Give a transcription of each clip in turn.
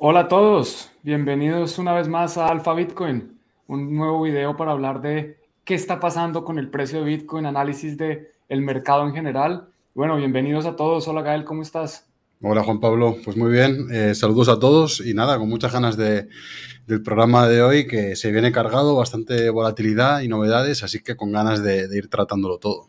Hola a todos, bienvenidos una vez más a Alfa Bitcoin, un nuevo video para hablar de qué está pasando con el precio de Bitcoin, análisis de el mercado en general. Bueno, bienvenidos a todos. Hola Gael, ¿cómo estás? Hola Juan Pablo, pues muy bien, eh, saludos a todos y nada, con muchas ganas de, del programa de hoy que se viene cargado, bastante volatilidad y novedades, así que con ganas de, ir tratándolo todo.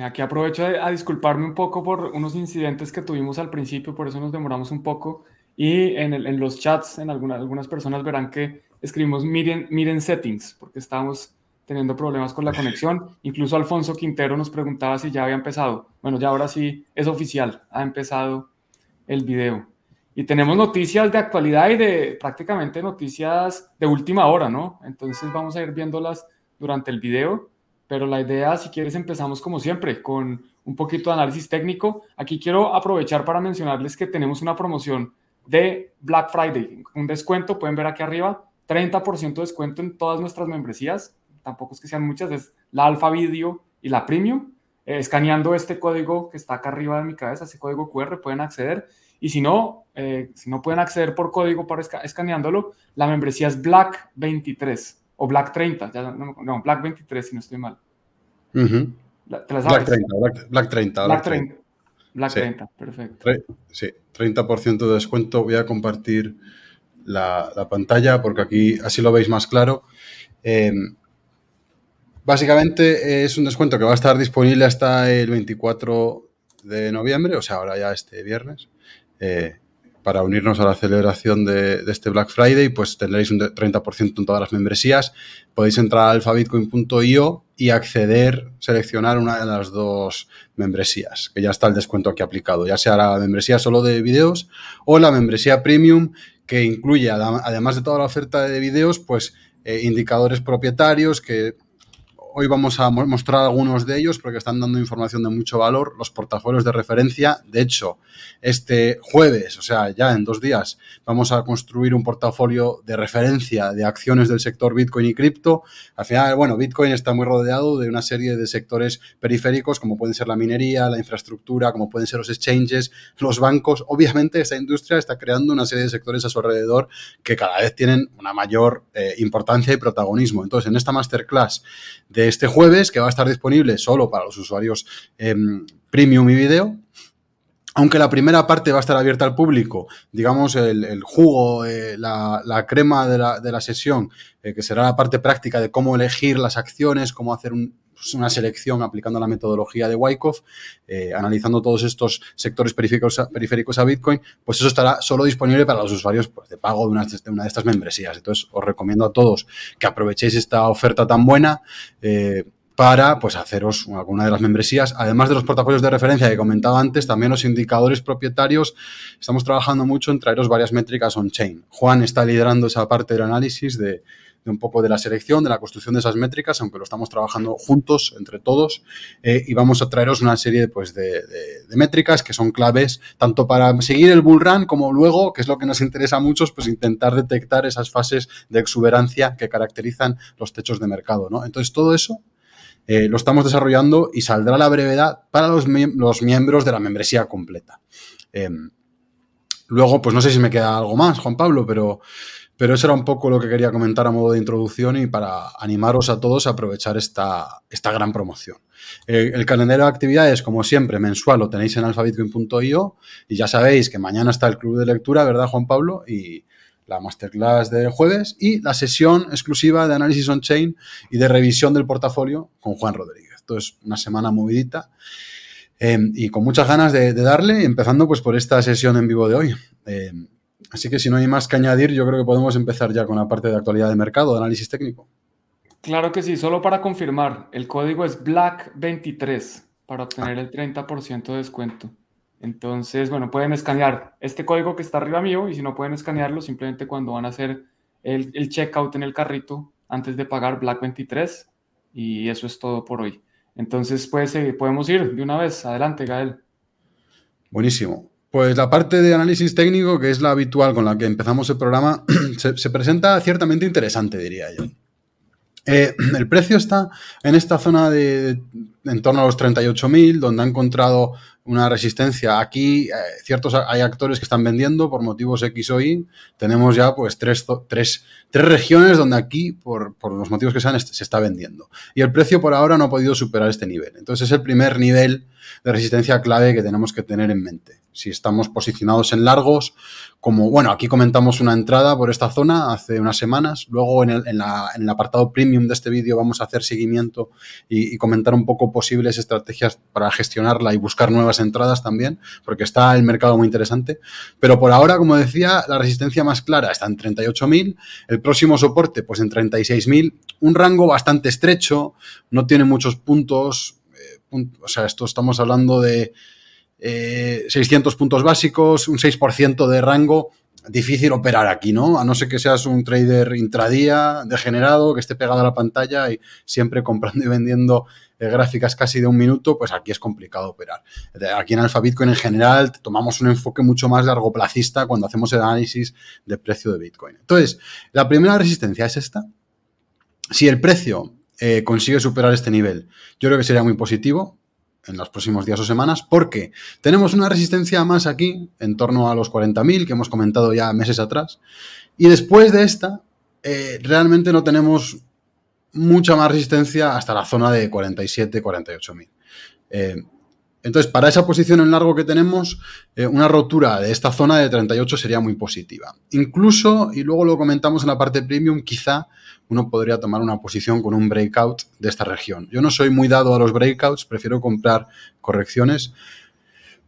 Aquí aprovecho a disculparme un poco por unos incidentes que tuvimos al principio, por eso nos demoramos un poco. Y en, el, en los chats, en algunas, algunas personas verán que escribimos miren, miren settings, porque estábamos teniendo problemas con la conexión. Incluso Alfonso Quintero nos preguntaba si ya había empezado. Bueno, ya ahora sí es oficial, ha empezado el video. Y tenemos noticias de actualidad y de prácticamente noticias de última hora, ¿no? Entonces vamos a ir viéndolas durante el video, pero la idea, si quieres, empezamos como siempre, con un poquito de análisis técnico. Aquí quiero aprovechar para mencionarles que tenemos una promoción de Black Friday, un descuento, pueden ver aquí arriba, 30% de descuento en todas nuestras membresías, tampoco es que sean muchas, es la Alpha Video y la Premium. Eh, escaneando este código que está acá arriba de mi cabeza, ese código QR, pueden acceder. Y si no, eh, si no pueden acceder por código para escaneándolo, la membresía es Black 23 o Black 30, no, Black 23 si no estoy mal. Black 30, Black, 30. Black 30. Black 30, perfecto. Sí, 30% de descuento. Voy a compartir la, la, pantalla porque aquí así lo veis más claro. Eh, Básicamente es un descuento que va a estar disponible hasta el 24 de noviembre, o sea, ahora ya este viernes, eh, para unirnos a la celebración de, este Black Friday, pues tendréis un 30% en todas las membresías. Podéis entrar a alfabitcoin.io y acceder, seleccionar una de las dos membresías, que ya está el descuento aquí aplicado, ya sea la membresía solo de videos o la membresía premium, que incluye, además de toda la oferta de videos, pues eh, indicadores propietarios que Hoy vamos a mostrar algunos de ellos porque están dando información de mucho valor, los portafolios de referencia. De hecho, este jueves, o sea, ya en dos días, vamos a construir un portafolio de referencia de acciones del sector Bitcoin y cripto. Al final, bueno, Bitcoin está muy rodeado de una serie de sectores periféricos como pueden ser la minería, la infraestructura, como pueden ser los exchanges, los bancos. Obviamente, esta industria está creando una serie de sectores a su alrededor que cada vez tienen una mayor eh, importancia y protagonismo. Entonces, en esta masterclass de este jueves, que va a estar disponible solo para los usuarios em, premium y video. Aunque la primera parte va a estar abierta al público, digamos, el, jugo, eh, la, crema de la, sesión, eh, que será la parte práctica de cómo elegir las acciones, cómo hacer pues, una selección aplicando la metodología de Wyckoff, eh, analizando todos estos sectores periféricos a, Bitcoin, pues eso estará solo disponible para los usuarios pues, de pago de una, de estas membresías. Entonces, os recomiendo a todos que aprovechéis esta oferta tan buena para pues, haceros alguna de las membresías. Además de los portafolios de referencia que comentaba antes, también los indicadores propietarios. Estamos trabajando mucho en traeros varias métricas on-chain. Juan está liderando esa parte del análisis de, un poco de la selección, de la construcción de esas métricas, aunque lo estamos trabajando juntos, entre todos, eh, y vamos a traeros una serie pues, de, de, métricas que son claves tanto para seguir el bull run como luego, que es lo que nos interesa a muchos, pues intentar detectar esas fases de exuberancia que caracterizan los techos de mercado. ¿no? Entonces, todo eso eh, lo estamos desarrollando y saldrá a la brevedad para los, miembros de la membresía completa. Em, luego, pues no sé si me queda algo más, Juan Pablo, pero, pero eso era un poco lo que quería comentar a modo de introducción y para animaros a todos a aprovechar esta, esta gran promoción. Eh, el calendario de actividades, como siempre, mensual, lo tenéis en alfabitcoin.io y ya sabéis que mañana está el club de lectura, ¿verdad, Juan Pablo? Y, la masterclass del jueves y la sesión exclusiva de análisis on-chain y de revisión del portafolio con Juan Rodríguez. Esto es una semana movidita em, y con muchas ganas de, darle, empezando pues por esta sesión en vivo de hoy. Em, así que si no hay más que añadir, yo creo que podemos empezar ya con la parte de actualidad de mercado, de análisis técnico. Claro que sí, solo para confirmar, el código es BLACK23 para obtener el 30% de descuento. Entonces, bueno, pueden escanear este código que está arriba mío y si no pueden escanearlo, simplemente cuando van a hacer el, checkout en el carrito antes de pagar Black 23 y eso es todo por hoy. Entonces, pues eh, podemos ir de una vez. Adelante, Gael. Buenísimo. Pues la parte de análisis técnico, que es la habitual con la que empezamos el programa, se presenta ciertamente interesante, diría yo. Eh, el precio está en esta zona de, en torno a los 38.000, donde ha encontrado una resistencia. Aquí eh, ciertos hay actores que están vendiendo por motivos X o Y. Tenemos ya pues tres, tres, tres regiones donde aquí, por, por, los motivos que sean, se está vendiendo. Y el precio por ahora no ha podido superar este nivel. Entonces es el primer nivel de resistencia clave que tenemos que tener en mente si estamos posicionados en largos, como, bueno, aquí comentamos una entrada por esta zona hace unas semanas, luego en el, en la, en el apartado premium de este vídeo vamos a hacer seguimiento y, y, comentar un poco posibles estrategias para gestionarla y buscar nuevas entradas también, porque está el mercado muy interesante, pero por ahora, como decía, la resistencia más clara está en 38.000, el próximo soporte pues en 36.000, un rango bastante estrecho, no tiene muchos puntos, eh, o sea, esto estamos hablando de eh, 600 puntos básicos, un 6% de rango, difícil operar aquí, ¿no? A no ser que seas un trader intradía, degenerado, que esté pegado a la pantalla y siempre comprando y vendiendo eh, gráficas casi de un minuto, pues aquí es complicado operar. Aquí en Alpha Bitcoin en general tomamos un enfoque mucho más largo placista cuando hacemos el análisis del precio de Bitcoin. Entonces, la primera resistencia es esta. Si el precio eh, consigue superar este nivel, yo creo que sería muy positivo en los próximos días o semanas, porque tenemos una resistencia más aquí, en torno a los 40.000, que hemos comentado ya meses atrás, y después de esta, eh, realmente no tenemos mucha más resistencia hasta la zona de 47, 48.000. Eh, entonces, para esa posición en largo que tenemos, eh, una rotura de esta zona de 38 sería muy positiva. Incluso, y luego lo comentamos en la parte premium, quizá uno podría tomar una posición con un breakout de esta región. Yo no soy muy dado a los breakouts, prefiero comprar correcciones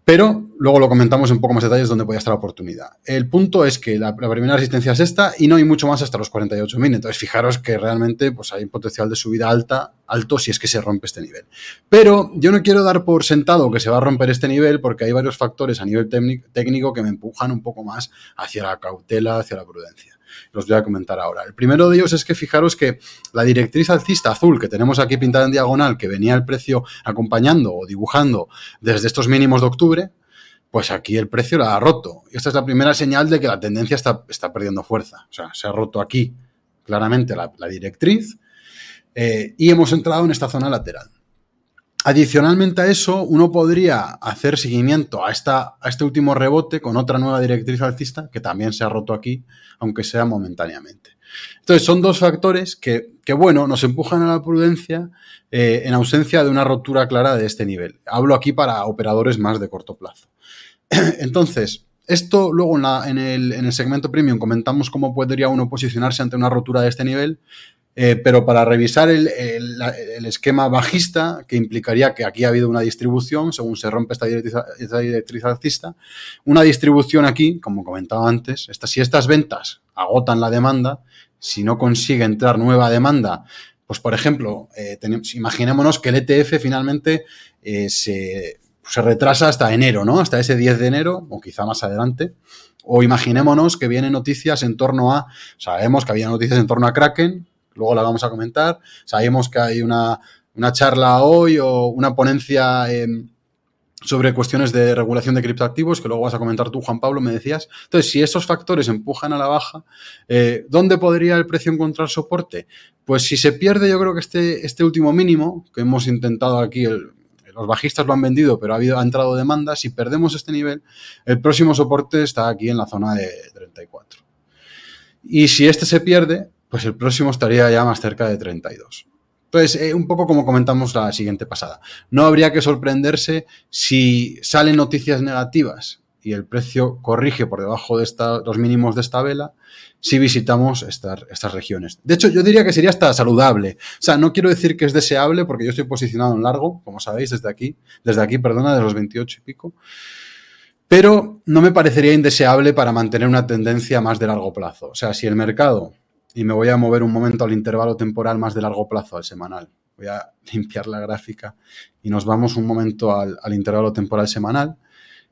pero luego lo comentamos en poco más detalles donde podía estar la oportunidad. El punto es que la, la primera resistencia es esta y no hay mucho más hasta los 48.000. Entonces, fijaros que realmente pues, hay un potencial de subida alta, alto si es que se rompe este nivel. Pero yo no quiero dar por sentado que se va a romper este nivel porque hay varios factores a nivel técnico que me empujan un poco más hacia la cautela, hacia la prudencia los voy a comentar ahora. El primero de ellos es que fijaros que la directriz alcista azul que tenemos aquí pintada en diagonal, que venía el precio acompañando o dibujando desde estos mínimos de octubre, pues aquí el precio la ha roto. Y esta es la primera señal de que la tendencia está, está perdiendo fuerza. O sea, se ha roto aquí claramente la, directriz eh, y hemos entrado en esta zona lateral. Adicionalmente a eso, uno podría hacer seguimiento a, esta, a este último rebote con otra nueva directriz alcista que también se ha roto aquí, aunque sea momentáneamente. Entonces, son dos factores que, que bueno, nos empujan a la prudencia eh, en ausencia de una rotura clara de este nivel. Hablo aquí para operadores más de corto plazo. Entonces, esto luego en, en, el, en, el, segmento premium comentamos cómo podría uno posicionarse ante una rotura de este nivel, eh, pero para revisar el, el, el, esquema bajista, que implicaría que aquí ha habido una distribución, según se rompe esta directriz, esta alcista, una distribución aquí, como comentaba antes, esta, si estas ventas agotan la demanda, si no consigue entrar nueva demanda, pues por ejemplo, eh, imaginémonos que el ETF finalmente eh, se, se retrasa hasta enero, ¿no? Hasta ese 10 de enero, o quizá más adelante. O imaginémonos que vienen noticias en torno a, sabemos que había noticias en torno a Kraken, luego la vamos a comentar. Sabemos que hay una, una charla hoy o una ponencia eh, sobre cuestiones de regulación de criptoactivos, que luego vas a comentar tú, Juan Pablo, me decías. Entonces, si esos factores empujan a la baja, eh, ¿dónde podría el precio encontrar soporte? Pues si se pierde, yo creo que este, este último mínimo, que hemos intentado aquí, los bajistas lo han vendido, pero ha, habido, ha entrado demanda, si perdemos este nivel, el próximo soporte está aquí en la zona de 34. Y si este se pierde, pues el próximo estaría ya más cerca de 32. Entonces, eh, un poco como comentamos la siguiente pasada, no habría que sorprenderse si salen noticias negativas y el precio corrige por debajo de esta, los mínimos de esta vela si visitamos estas, regiones. De hecho, yo diría que sería hasta saludable. O sea, no quiero decir que es deseable porque yo estoy posicionado en largo, como sabéis, desde aquí, desde aquí, perdona, de los 28 y pico. Pero no me parecería indeseable para mantener una tendencia más de largo plazo. O sea, si el mercado y me voy a mover un momento al intervalo temporal más de largo plazo, al semanal. Voy a limpiar la gráfica y nos vamos un momento al, al intervalo temporal semanal.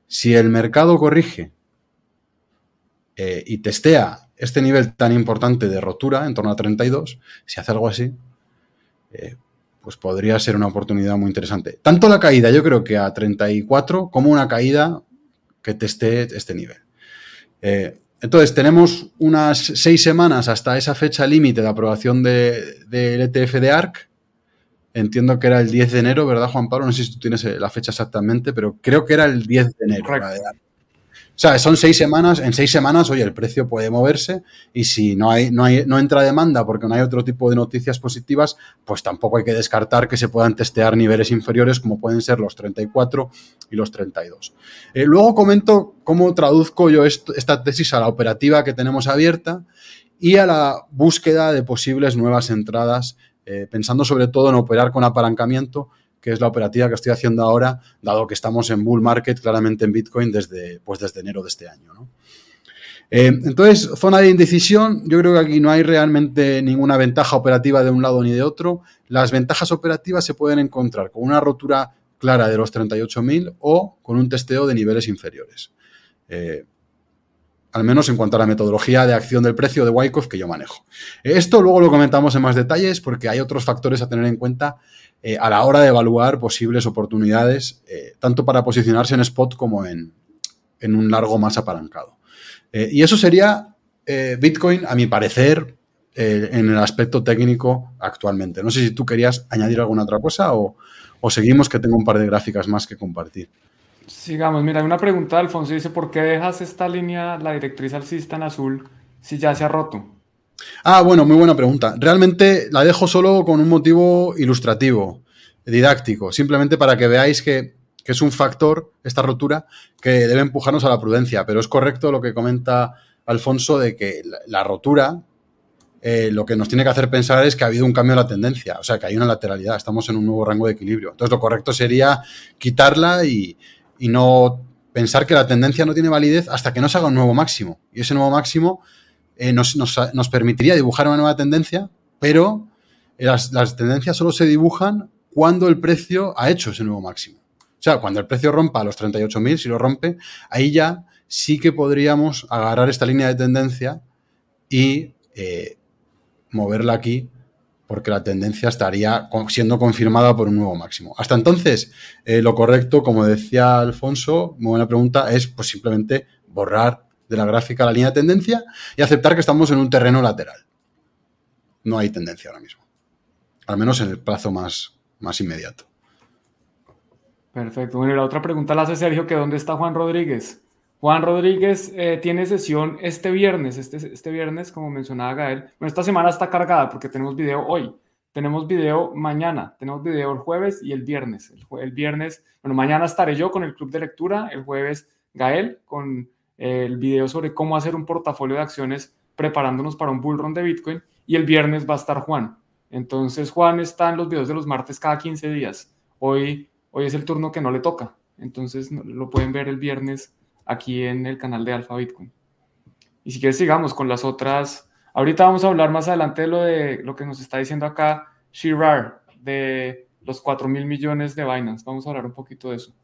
Si el mercado corrige eh, y testea este nivel tan importante de rotura, en torno a 32, si hace algo así, eh, pues podría ser una oportunidad muy interesante. Tanto la caída, yo creo que a 34, como una caída que testee este nivel. Eh, entonces, tenemos unas seis semanas hasta esa fecha límite de aprobación del de, de ETF de ARC. entiendo que era el 10 de enero, ¿verdad, Juan Pablo? No sé si tú tienes la fecha exactamente, pero creo que era el 10 de enero. O sea, son seis semanas, en seis semanas, oye, el precio puede moverse y si no, hay, no, hay, no entra demanda porque no hay otro tipo de noticias positivas, pues tampoco hay que descartar que se puedan testear niveles inferiores como pueden ser los 34 y los 32. Eh, luego comento cómo traduzco yo esta tesis a la operativa que tenemos abierta y a la búsqueda de posibles nuevas entradas, eh, pensando sobre todo en operar con apalancamiento que es la operativa que estoy haciendo ahora, dado que estamos en bull market claramente en Bitcoin desde, pues desde enero de este año. Eh, entonces, zona de indecisión, yo creo que aquí no hay realmente ninguna ventaja operativa de un lado ni de otro. Las ventajas operativas se pueden encontrar con una rotura clara de los 38.000 o con un testeo de niveles inferiores. Eh, al menos en cuanto a la metodología de acción del precio de Wyckoff que yo manejo. Esto luego lo comentamos en más detalles porque hay otros factores a tener en cuenta eh, a la hora de evaluar posibles oportunidades, eh, tanto para posicionarse en spot como en, un largo más apalancado. Eh, y eso sería Bitcoin, a mi parecer, en el aspecto técnico actualmente. No sé si tú querías añadir alguna otra cosa o, o seguimos que tengo un par de gráficas más que compartir. Sigamos, mira, hay una pregunta de Alfonso, dice, ¿por qué dejas esta línea, la directriz alcista en azul, si ya se ha roto? Ah, bueno, muy buena pregunta. Realmente la dejo solo con un motivo ilustrativo, didáctico, simplemente para que veáis que, es un factor, esta rotura, que debe empujarnos a la prudencia. Pero es correcto lo que comenta Alfonso de que la, rotura eh, lo que nos tiene que hacer pensar es que ha habido un cambio en la tendencia, o sea, que hay una lateralidad, estamos en un nuevo rango de equilibrio. Entonces, lo correcto sería quitarla y, y no pensar que la tendencia no tiene validez hasta que no se haga un nuevo máximo. Y ese nuevo máximo eh, nos, permitiría dibujar una nueva tendencia, pero las, tendencias solo se dibujan cuando el precio ha hecho ese nuevo máximo. O sea, cuando el precio rompa los 38.000, si lo rompe, ahí ya sí que podríamos agarrar esta línea de tendencia y eh, moverla aquí porque la tendencia estaría siendo confirmada por un nuevo máximo. Hasta entonces, eh, lo correcto, como decía Alfonso, muy buena pregunta, es pues simplemente borrar de la gráfica la línea de tendencia y aceptar que estamos en un terreno lateral. No hay tendencia ahora mismo. Al menos en el plazo más, más inmediato. Perfecto. Bueno, y la otra pregunta la hace Sergio, que ¿dónde está Juan Rodríguez? Juan Rodríguez eh, tiene sesión este viernes, este, este viernes, como mencionaba Gael. Bueno, esta semana está cargada porque tenemos video hoy. Tenemos video mañana, tenemos video el jueves y el viernes. El, el viernes, bueno, mañana estaré yo con el club de lectura, el jueves Gael con el video sobre cómo hacer un portafolio de acciones preparándonos para un bull run de Bitcoin y el viernes va a estar Juan. Entonces Juan está en los videos de los martes cada 15 días. Hoy, hoy es el turno que no le toca. Entonces lo pueden ver el viernes aquí en el canal de Alfa Bitcoin. Y si quieres sigamos con las otras. Ahorita vamos a hablar más adelante de lo de lo que nos está diciendo acá Shirar de los 4 mil millones de Binance. Vamos a hablar un poquito de eso.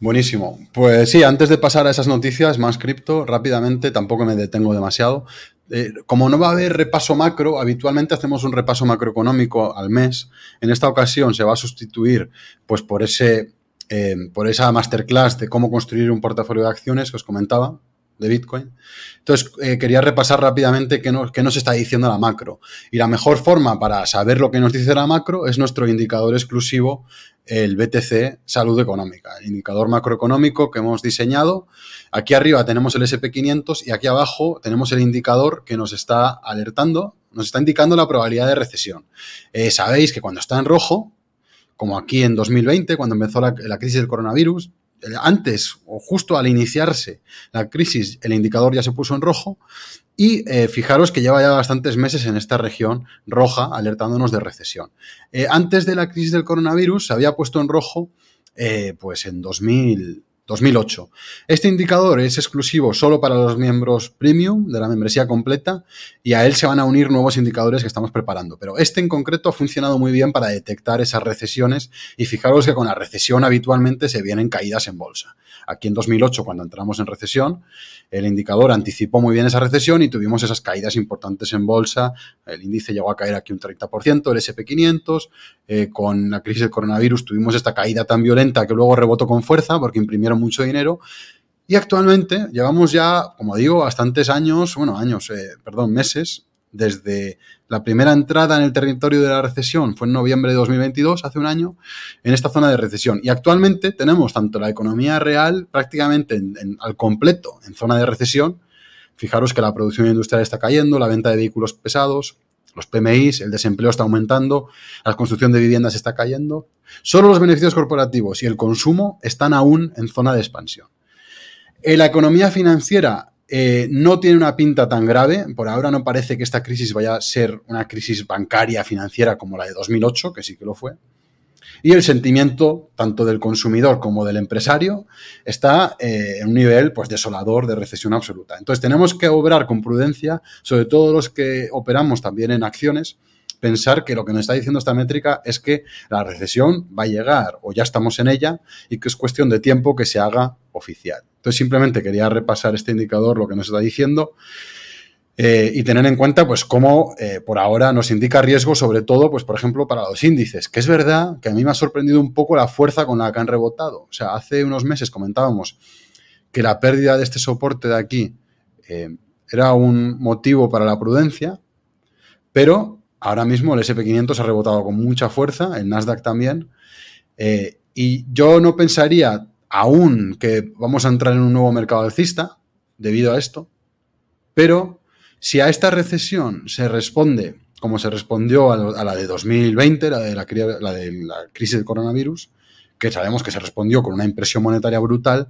Buenísimo. Pues sí, antes de pasar a esas noticias más cripto, rápidamente, tampoco me detengo demasiado. Eh, como no va a haber repaso macro, habitualmente hacemos un repaso macroeconómico al mes. En esta ocasión se va a sustituir pues, por, ese, eh, por esa masterclass de cómo construir un portafolio de acciones que os comentaba de Bitcoin. Entonces, eh, quería repasar rápidamente qué nos, qué nos, está diciendo la macro. Y la mejor forma para saber lo que nos dice la macro es nuestro indicador exclusivo el BTC Salud Económica, el indicador macroeconómico que hemos diseñado. Aquí arriba tenemos el SP500 y aquí abajo tenemos el indicador que nos está alertando, nos está indicando la probabilidad de recesión. Eh, sabéis que cuando está en rojo, como aquí en 2020, cuando empezó la, la crisis del coronavirus, antes o justo al iniciarse la crisis, el indicador ya se puso en rojo y eh, fijaros que lleva ya bastantes meses en esta región roja, alertándonos de recesión. Eh, antes de la crisis del coronavirus se había puesto en rojo, eh, pues en 2000, 2008. Este indicador es exclusivo solo para los miembros premium de la membresía completa y a él se van a unir nuevos indicadores que estamos preparando. Pero este en concreto ha funcionado muy bien para detectar esas recesiones y fijaros que con la recesión habitualmente se vienen caídas en bolsa. Aquí en 2008, cuando entramos en recesión, el indicador anticipó muy bien esa recesión y tuvimos esas caídas importantes en bolsa. El índice llegó a caer aquí un 30%, el SP500. Eh, con la crisis del coronavirus tuvimos esta caída tan violenta que luego rebotó con fuerza porque imprimieron mucho dinero. Y actualmente llevamos ya, como digo, bastantes años, bueno, años, eh, perdón, meses desde la primera entrada en el territorio de la recesión, fue en noviembre de 2022, hace un año, en esta zona de recesión. Y actualmente tenemos tanto la economía real prácticamente al completo en zona de recesión. Fijaros que la producción industrial está cayendo, la venta de vehículos pesados, los PMIs, el desempleo está aumentando, la construcción de viviendas está cayendo. Solo los beneficios corporativos y el consumo están aún en zona de expansión. En la economía financiera eh, no tiene una pinta tan grave. Por ahora no parece que esta crisis vaya a ser una crisis bancaria financiera como la de 2008, que sí que lo fue. Y el sentimiento, tanto del consumidor como del empresario, está eh, en un nivel pues, desolador de recesión absoluta. Entonces tenemos que obrar con prudencia, sobre todo los que operamos también en acciones, pensar que lo que nos está diciendo esta métrica es que la recesión va a llegar o ya estamos en ella y que es cuestión de tiempo que se haga oficial. Entonces simplemente quería repasar este indicador, lo que nos está diciendo. Eh, y tener en cuenta, pues, cómo eh, por ahora nos indica riesgo, sobre todo, pues, por ejemplo, para los índices, que es verdad que a mí me ha sorprendido un poco la fuerza con la que han rebotado. O sea, hace unos meses comentábamos que la pérdida de este soporte de aquí eh, era un motivo para la prudencia, pero ahora mismo el SP500 ha rebotado con mucha fuerza, el Nasdaq también, y yo no pensaría aún que vamos a entrar en un nuevo mercado alcista debido a esto, pero si a esta recesión se responde como se respondió a, la de 2020, la de la, crisis del coronavirus, que sabemos que se respondió con una impresión monetaria brutal,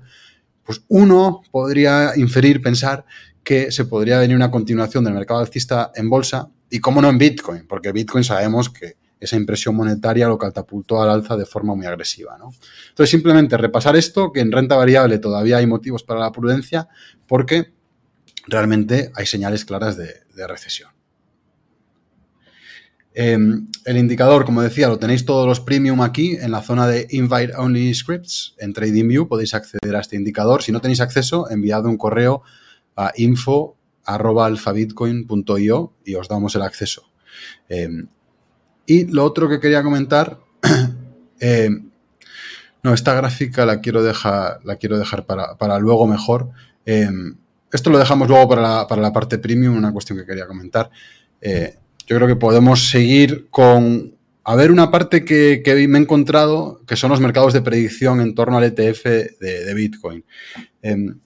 pues uno podría inferir, pensar que se podría venir una continuación del mercado alcista en bolsa y cómo no en Bitcoin, porque Bitcoin sabemos que esa impresión monetaria lo catapultó al alza de forma muy agresiva. Entonces, simplemente repasar esto, que en renta variable todavía hay motivos para la prudencia, porque realmente hay señales claras de, recesión. Em, el indicador, como decía, lo tenéis todos los premium aquí en la zona de Invite Only Scripts. En TradingView podéis acceder a este indicador. Si no tenéis acceso, enviad un correo a info.alfabitcoin.io y os damos el acceso. Em, y lo otro que quería comentar, eh, no, esta gráfica la quiero dejar, la quiero dejar para, luego mejor. Esto lo dejamos luego para la, parte premium, una cuestión que quería comentar. Eh, yo creo que podemos seguir con... A ver, una parte que, me he encontrado, que son los mercados de predicción en torno al ETF de, Bitcoin. Em,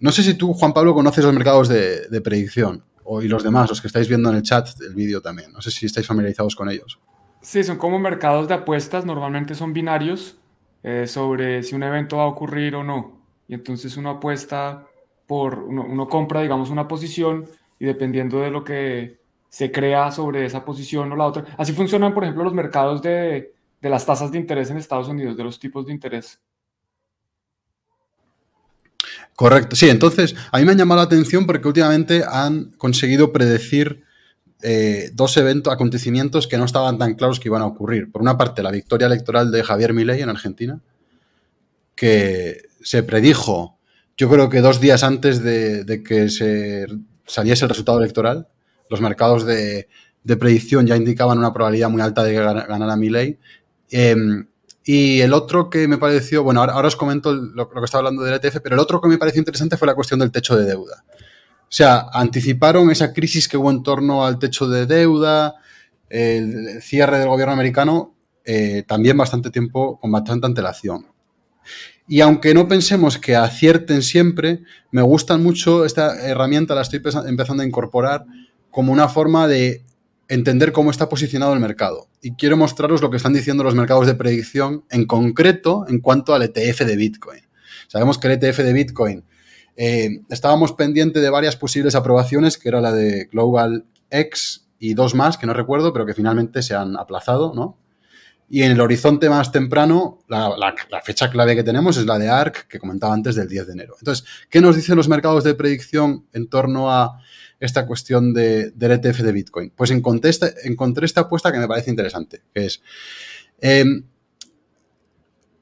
no sé si tú, Juan Pablo, conoces los mercados de, predicción o, y los demás, los que estáis viendo en el chat del vídeo también. No sé si estáis familiarizados con ellos. Sí, son como mercados de apuestas, normalmente son binarios eh, sobre si un evento va a ocurrir o no. Y entonces uno apuesta uno, compra, digamos, una posición y dependiendo de lo que se crea sobre esa posición o la otra. Así funcionan, por ejemplo, los mercados de, de las tasas de interés en Estados Unidos, de los tipos de interés. Correcto, sí, entonces a mí me ha llamado la atención porque últimamente han conseguido predecir eh, dos eventos, acontecimientos que no estaban tan claros que iban a ocurrir. Por una parte, la victoria electoral de Javier Milei en Argentina, que se predijo yo creo que dos días antes de, que se saliese el resultado electoral, los mercados de, predicción ya indicaban una probabilidad muy alta de ganar a Milley. Em, y el otro que me pareció, bueno, ahora, os comento lo, que estaba hablando del ETF, pero el otro que me pareció interesante fue la cuestión del techo de deuda. O sea, anticiparon esa crisis que hubo en torno al techo de deuda, el cierre del gobierno americano, eh, también bastante tiempo, con bastante antelación. Y aunque no pensemos que acierten siempre, me gusta mucho esta herramienta, la estoy empezando a incorporar como una forma de entender cómo está posicionado el mercado. Y quiero mostraros lo que están diciendo los mercados de predicción, en concreto en cuanto al ETF de Bitcoin. Sabemos que el ETF de Bitcoin eh, estábamos pendientes de varias posibles aprobaciones, que era la de Global X y dos más, que no recuerdo, pero que finalmente se han aplazado, ¿no? Y en el horizonte más temprano, la, fecha clave que tenemos es la de ARC, que comentaba antes, del 10 de enero. Entonces, ¿qué nos dicen los mercados de predicción en torno a esta cuestión de, del ETF de Bitcoin? Pues encontré esta, apuesta que me parece interesante, que es em,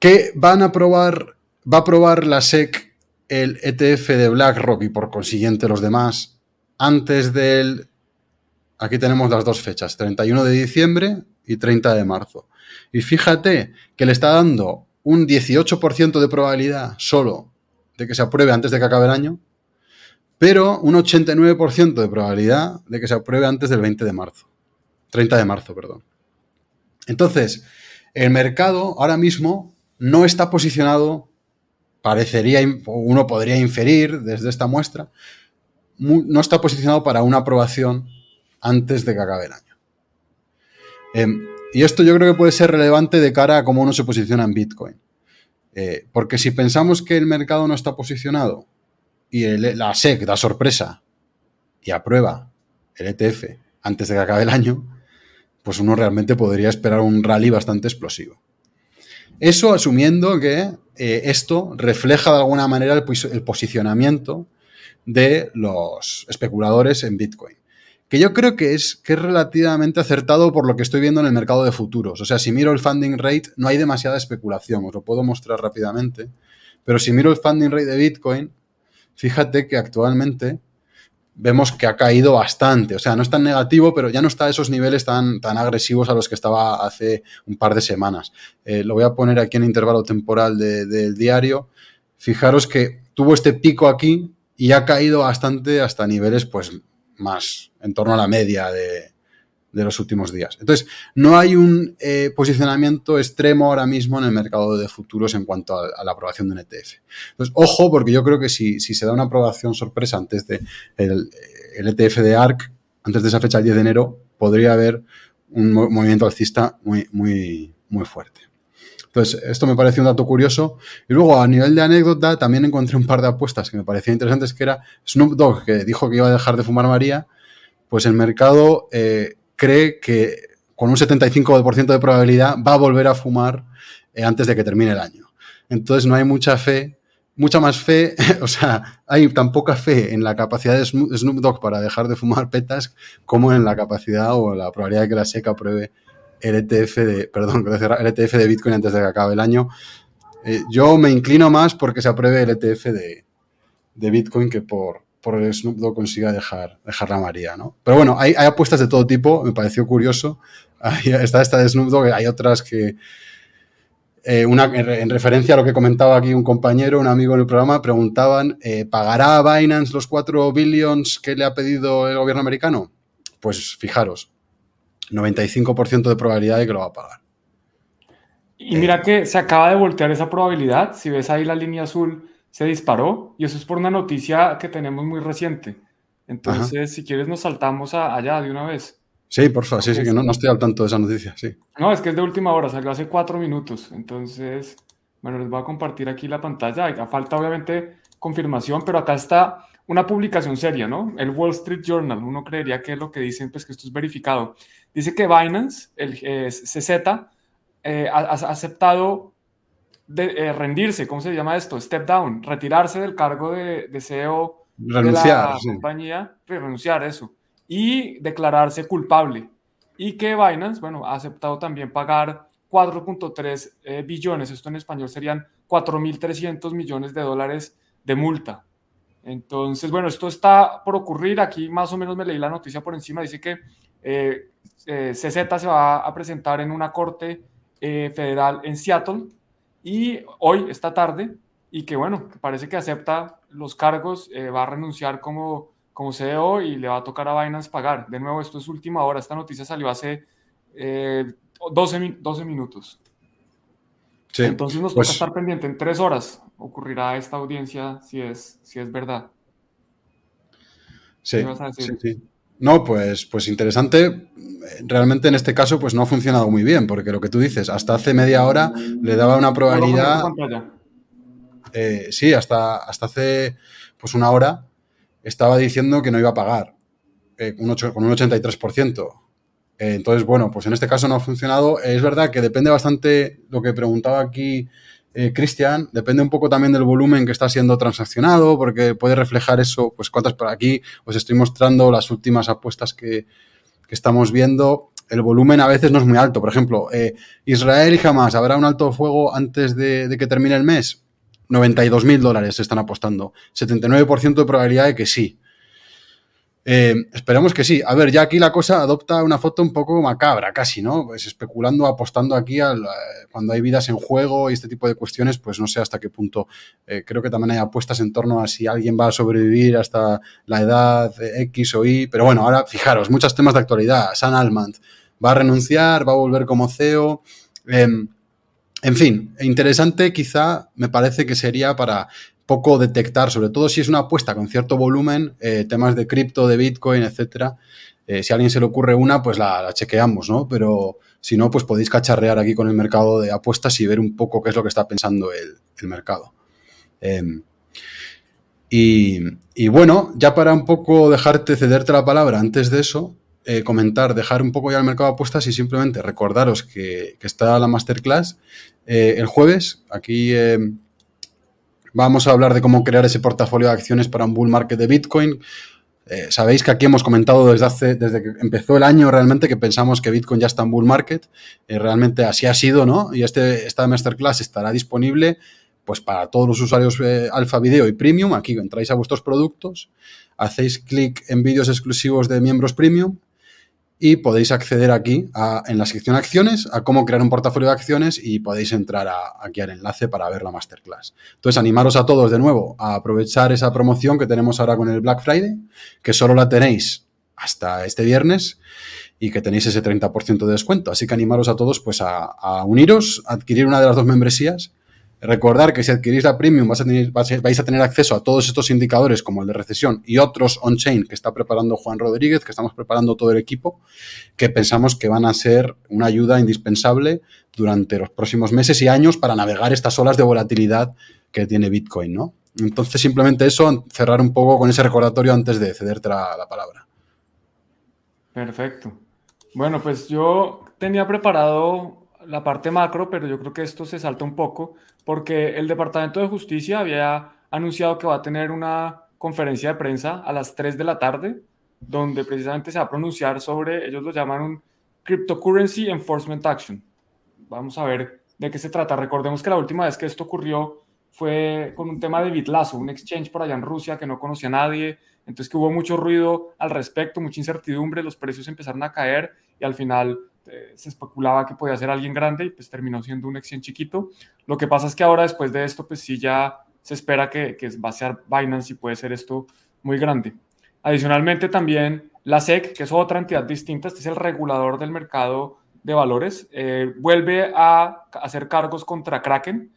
que van a probar, va a probar la SEC el ETF de BlackRock y por consiguiente los demás antes del... Aquí tenemos las dos fechas, 31 de diciembre y 30 de marzo. Y fíjate que le está dando un 18% de probabilidad solo de que se apruebe antes de que acabe el año, pero un 89% de probabilidad de que se apruebe antes del 20 de marzo. 30 de marzo, perdón. Entonces, el mercado ahora mismo no está posicionado, parecería, uno podría inferir desde esta muestra, no está posicionado para una aprobación antes de que acabe el año. Em, y esto yo creo que puede ser relevante de cara a cómo uno se posiciona en Bitcoin. Eh, porque si pensamos que el mercado no está posicionado y la SEC da sorpresa y aprueba el ETF antes de que acabe el año, pues uno realmente podría esperar un rally bastante explosivo. Eso asumiendo que eh, esto refleja de alguna manera el, posicionamiento de los especuladores en Bitcoin. Que yo creo que es, que es relativamente acertado por lo que estoy viendo en el mercado de futuros. O sea, si miro el funding rate, no hay demasiada especulación, os lo puedo mostrar rápidamente. Pero si miro el funding rate de Bitcoin, fíjate que actualmente vemos que ha caído bastante. O sea, no es tan negativo, pero ya no está a esos niveles tan, tan agresivos a los que estaba hace un par de semanas. Eh, lo voy a poner aquí en intervalo temporal del diario. Fijaros que tuvo este pico aquí y ha caído bastante hasta niveles, pues, más en torno a la media de, de los últimos días. Entonces, no hay un eh, posicionamiento extremo ahora mismo en el mercado de futuros en cuanto a, la aprobación de un ETF. Entonces, ojo, porque yo creo que si, si se da una aprobación sorpresa antes de el, ETF de ARC, antes de esa fecha, el 10 de enero, podría haber un movimiento alcista muy, muy, muy fuerte. Entonces, esto me pareció un dato curioso. Y luego, a nivel de anécdota, también encontré un par de apuestas que me parecían interesantes, que era Snoop Dogg, que dijo que iba a dejar de fumar María, pues el mercado eh, cree que con un 75% de probabilidad va a volver a fumar eh, antes de que termine el año. Entonces no hay mucha fe, mucha más fe, o sea, hay tan poca fe en la capacidad de Snoop Dogg para dejar de fumar petas como en la capacidad o la probabilidad de que la SECA apruebe el ETF de, perdón, el ETF de Bitcoin antes de que acabe el año. Eh, yo me inclino más porque se apruebe el ETF de, de Bitcoin que por, por el Snoop Dogg consiga dejar, dejar la María, ¿no? Pero bueno, hay, apuestas de todo tipo, me pareció curioso. está esta de Snoop Dogg, hay otras que... Eh, una, en referencia a lo que comentaba aquí un compañero, un amigo en el programa, preguntaban, eh, ¿pagará Binance los 4 billions que le ha pedido el gobierno americano? Pues fijaros, 95% de probabilidad de que lo va a pagar. Y mira que se acaba de voltear esa probabilidad. Si ves ahí la línea azul, se disparó y eso es por una noticia que tenemos muy reciente. Entonces, si quieres, nos saltamos allá de una vez. Sí, por favor, sí, sí, que no, no, estoy al tanto de esa noticia, sí. No, es que es de última hora, salió hace cuatro minutos. Entonces, bueno, les voy a compartir aquí la pantalla. Falta, obviamente, confirmación, pero acá está una publicación seria, ¿no? El Wall Street Journal, uno creería que es lo que dicen, pues que esto es verificado. Dice que Binance, el eh, CZ, eh, ha, ha aceptado de, eh, rendirse, ¿cómo se llama esto? Step down, retirarse del cargo de, CEO renunciar, de la compañía, renunciar eso, y declararse culpable. Y que Binance, bueno, ha aceptado también pagar 4.3 eh, billones, esto en español serían 4.300 millones de dólares de multa. Entonces, bueno, esto está por ocurrir. Aquí más o menos me leí la noticia por encima. Dice que eh, CZ se va a presentar en una corte federal en Seattle y hoy, esta tarde, y que bueno, parece que acepta los cargos, eh, va a renunciar como, como CEO y le va a tocar a Binance pagar. De nuevo, esto es última hora, esta noticia salió hace 12, eh, 12, minutos. Entonces nos toca pues estar pendiente, en tres horas ocurrirá esta audiencia si es, si es verdad. Sí, sí, sí. No, pues, pues interesante. Realmente en este caso pues no ha funcionado muy bien, porque lo que tú dices, hasta hace media hora le daba una probabilidad... Eh, sí, hasta, hasta hace pues una hora estaba diciendo que no iba a pagar eh, con un 83%. Eh, entonces, bueno, pues en este caso no ha funcionado. Es verdad que depende bastante lo que preguntaba aquí eh, Cristian, depende un poco también del volumen que está siendo transaccionado, porque puede reflejar eso, pues cuántas por aquí os estoy mostrando las últimas apuestas que, estamos viendo. El volumen a veces no es muy alto. Por ejemplo, eh, Israel y Hamas, ¿habrá un alto fuego antes de, que termine el mes? 92 mil dólares se están apostando. 79% de probabilidad de que sí. Eh, que sí. A ver, ya aquí la cosa adopta una foto un poco macabra, casi, ¿no? Pues especulando, apostando aquí al, cuando hay vidas en juego y este tipo de cuestiones, pues no sé hasta qué punto. Eh, creo que también hay apuestas en torno a si alguien va a sobrevivir hasta la edad X o Y. Pero bueno, ahora fijaros, muchos temas de actualidad. San Almond va a renunciar, va a volver como CEO. Em, en fin, interesante quizá me parece que sería para poco detectar, sobre todo si es una apuesta con cierto volumen, eh, temas de cripto, de Bitcoin, etcétera. Eh, si a alguien se le ocurre una, pues la, chequeamos, ¿no? Pero si no, pues podéis cacharrear aquí con el mercado de apuestas y ver un poco qué es lo que está pensando el, mercado. Em, y, bueno, ya para un poco dejarte cederte la palabra antes de eso, eh, comentar, dejar un poco ya el mercado de apuestas y simplemente recordaros que, está la masterclass el jueves. Aquí em, Vamos a hablar de cómo crear ese portafolio de acciones para un bull market de Bitcoin. Eh, sabéis que aquí hemos comentado desde hace, desde que empezó el año realmente que pensamos que Bitcoin ya está en bull market. Eh, realmente así ha sido, ¿no? Y este, esta masterclass estará disponible pues para todos los usuarios eh, Alpha Video y Premium. Aquí entráis a vuestros productos, hacéis clic en vídeos exclusivos de miembros Premium y podéis acceder aquí en la sección acciones a cómo crear un portafolio de acciones y podéis entrar aquí al enlace para ver la masterclass. Entonces, animaros a todos de nuevo a aprovechar esa promoción que tenemos ahora con el Black Friday, que solo la tenéis hasta este viernes y que tenéis ese 30% de descuento. Así que animaros a todos pues a, a uniros, a adquirir una de las dos membresías Recordar que si adquirís la Premium vais a, tener, acceso a todos estos indicadores como el de recesión y otros on-chain que está preparando Juan Rodríguez, que estamos preparando todo el equipo, que pensamos que van a ser una ayuda indispensable durante los próximos meses y años para navegar estas olas de volatilidad que tiene Bitcoin, ¿no? Entonces, simplemente eso, cerrar un poco con ese recordatorio antes de cederte la palabra. Perfecto. Bueno, pues yo tenía preparado la parte macro, pero yo creo que esto se salta un poco porque el Departamento de Justicia había anunciado que va a tener una conferencia de prensa a las 3 de la tarde, donde precisamente se va a pronunciar sobre, ellos lo llaman un Cryptocurrency Enforcement Action. Vamos a ver de qué se trata. Recordemos que la última vez que esto ocurrió fue con un tema de Bitlazo, un exchange por allá en Rusia que no conocía a nadie, entonces que hubo mucho ruido al respecto, mucha incertidumbre, los precios empezaron a caer y al final eh, se especulaba que podía ser alguien grande y pues terminó siendo un exchange chiquito. Lo que pasa es que ahora después de esto pues sí ya se espera que, que va a ser Binance y puede ser esto muy grande. Adicionalmente también la SEC, que es otra entidad distinta, este es el regulador del mercado de valores, eh, vuelve a hacer cargos contra Kraken.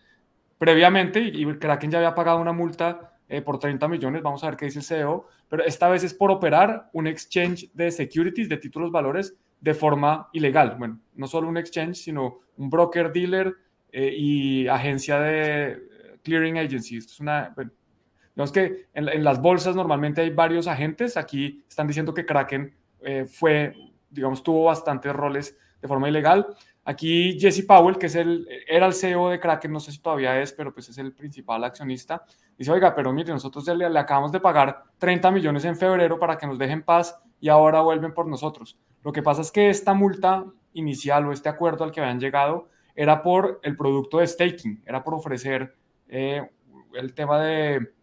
Previamente, y Kraken ya había pagado una multa eh, por 30 millones, vamos a ver qué dice el CEO, pero esta vez es por operar un exchange de securities, de títulos valores, de forma ilegal. Bueno, no solo un exchange, sino un broker dealer eh, y agencia de eh, clearing agency. Esto es una, bueno, digamos que en, las bolsas normalmente hay varios agentes. Aquí están diciendo que Kraken eh, fue, digamos, tuvo bastantes roles de forma ilegal. Aquí Jesse Powell, que es el, era el CEO de Kraken, no sé si todavía es, pero pues es el principal accionista, dice, oiga, pero mire, nosotros le, le acabamos de pagar 30 millones en febrero para que nos dejen paz y ahora vuelven por nosotros. Lo que pasa es que esta multa inicial o este acuerdo al que habían llegado era por el producto de staking, era por ofrecer eh, el tema de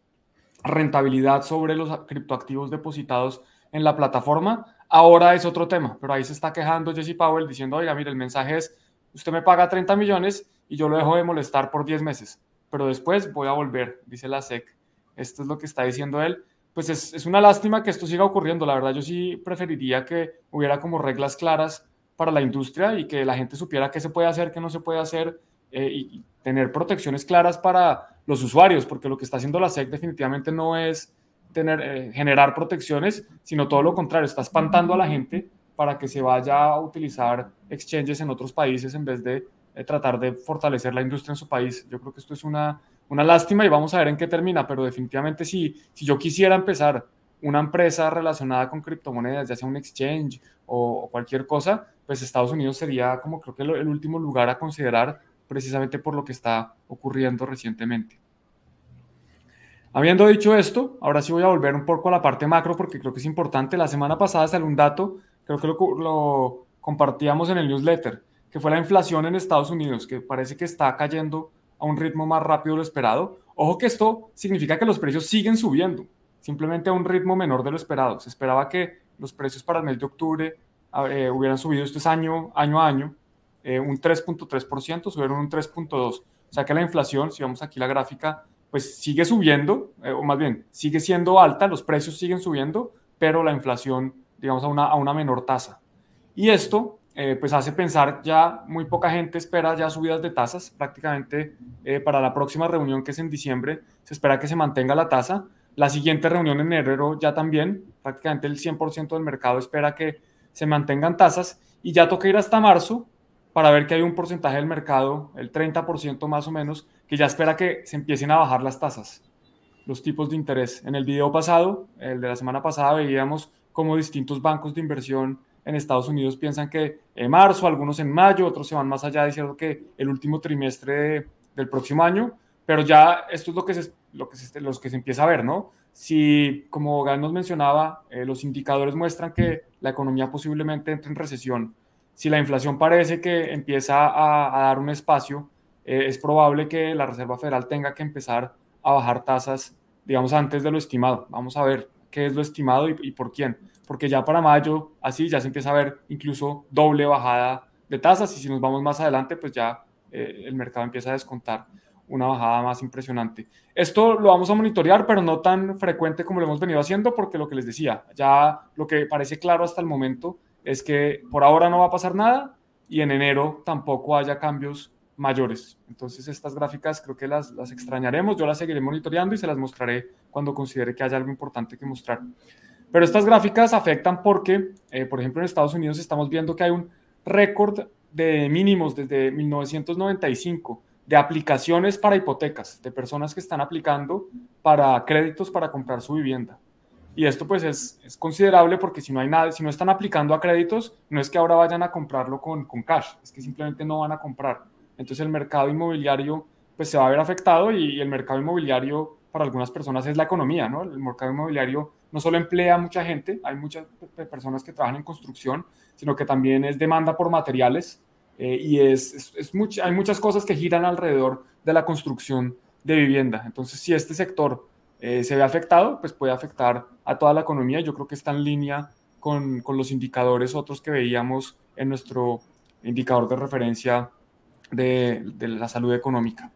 rentabilidad sobre los criptoactivos depositados en la plataforma. Ahora es otro tema, pero ahí se está quejando Jesse Powell diciendo, oiga, mire, el mensaje es, usted me paga 30 millones y yo lo dejo de molestar por 10 meses, pero después voy a volver, dice la SEC. Esto es lo que está diciendo él pues es, una lástima que esto siga ocurriendo. La verdad, yo sí preferiría que hubiera como reglas claras para la industria y que la gente supiera qué se puede hacer, qué no se puede hacer eh, y tener protecciones claras para los usuarios, porque lo que está haciendo la SEC definitivamente no es eh, generar protecciones, sino todo lo contrario, está espantando a la gente para que se vaya a utilizar exchanges en otros países en vez de eh, tratar de fortalecer la industria en su país. Yo creo que esto es una una lástima y vamos a ver en qué termina, pero definitivamente si, si yo quisiera empezar una empresa relacionada con criptomonedas, ya sea un exchange o, cualquier cosa, pues Estados Unidos sería como creo que el último lugar a considerar precisamente por lo que está ocurriendo recientemente. Habiendo dicho esto, ahora sí voy a volver un poco a la parte macro porque creo que es importante. La semana pasada salió un dato, creo que lo, compartíamos en el newsletter, que fue la inflación en Estados Unidos, que parece que está cayendo a un ritmo más rápido de lo esperado. Ojo que esto significa que los precios siguen subiendo. simplemente a un ritmo menor de lo esperado. Se esperaba que los precios para el mes de octubre eh, hubieran subido este año, año a año eh, un 3.3%, subieron un 3.2%. O sea que la inflación, si vemos aquí la gráfica, pues sigue subiendo, eh, o más bien, sigue siendo alta, los precios siguen subiendo, pero la inflación, digamos, a una, a una menor tasa. Y esto eh, pues hace pensar ya muy poca gente espera ya subidas de tasas, prácticamente eh, para la próxima reunión que es en diciembre se espera que se mantenga la tasa, la siguiente reunión en enero ya también, prácticamente el 100% del mercado espera que se mantengan tasas y ya toca ir hasta marzo para ver que hay un porcentaje del mercado, el 30% más o menos, que ya espera que se empiecen a bajar las tasas, los tipos de interés. En el video pasado, el de la semana pasada, veíamos cómo distintos bancos de inversión en Estados Unidos piensan que en marzo, algunos en mayo, otros se van más allá diciendo que el último trimestre del próximo año, pero ya esto es lo que se, lo que se, los que se empieza a ver, ¿no? Si, como Gal nos mencionaba, eh, los indicadores muestran que la economía posiblemente entre en recesión, si la inflación parece que empieza a, a dar un espacio, eh, es probable que la Reserva Federal tenga que empezar a bajar tasas, digamos, antes de lo estimado. Vamos a ver qué es lo estimado y, y por quién porque ya para mayo, así ya se empieza a ver incluso doble bajada de tasas y si nos vamos más adelante, pues ya eh, el mercado empieza a descontar una bajada más impresionante. Esto lo vamos a monitorear, pero no tan frecuente como lo hemos venido haciendo, porque lo que les decía, ya lo que parece claro hasta el momento es que por ahora no va a pasar nada y en enero tampoco haya cambios mayores. Entonces estas gráficas creo que las, extrañaremos, yo las seguiré monitoreando y se las mostraré cuando considere que haya algo importante que mostrar. Pero estas gráficas afectan porque, eh, por ejemplo, en Estados Unidos estamos viendo que hay un récord de mínimos desde 1995 de aplicaciones para hipotecas, de personas que están aplicando para créditos para comprar su vivienda. Y esto pues es, es, considerable porque si no hay nada, si no están aplicando a créditos, no es que ahora vayan a comprarlo con, con cash, es que simplemente no van a comprar. Entonces el mercado inmobiliario pues se va a ver afectado y, el mercado inmobiliario para algunas personas es la economía, ¿no? El mercado inmobiliario no solo emplea a mucha gente, hay muchas personas que trabajan en construcción, sino que también es demanda por materiales eh, y es, es, hay muchas cosas que giran alrededor de la construcción de vivienda. Entonces, si este sector eh, se ve afectado, pues puede afectar a toda la economía. Yo creo que está en línea con, con los indicadores otros que veíamos en nuestro indicador de referencia de, de la salud económica.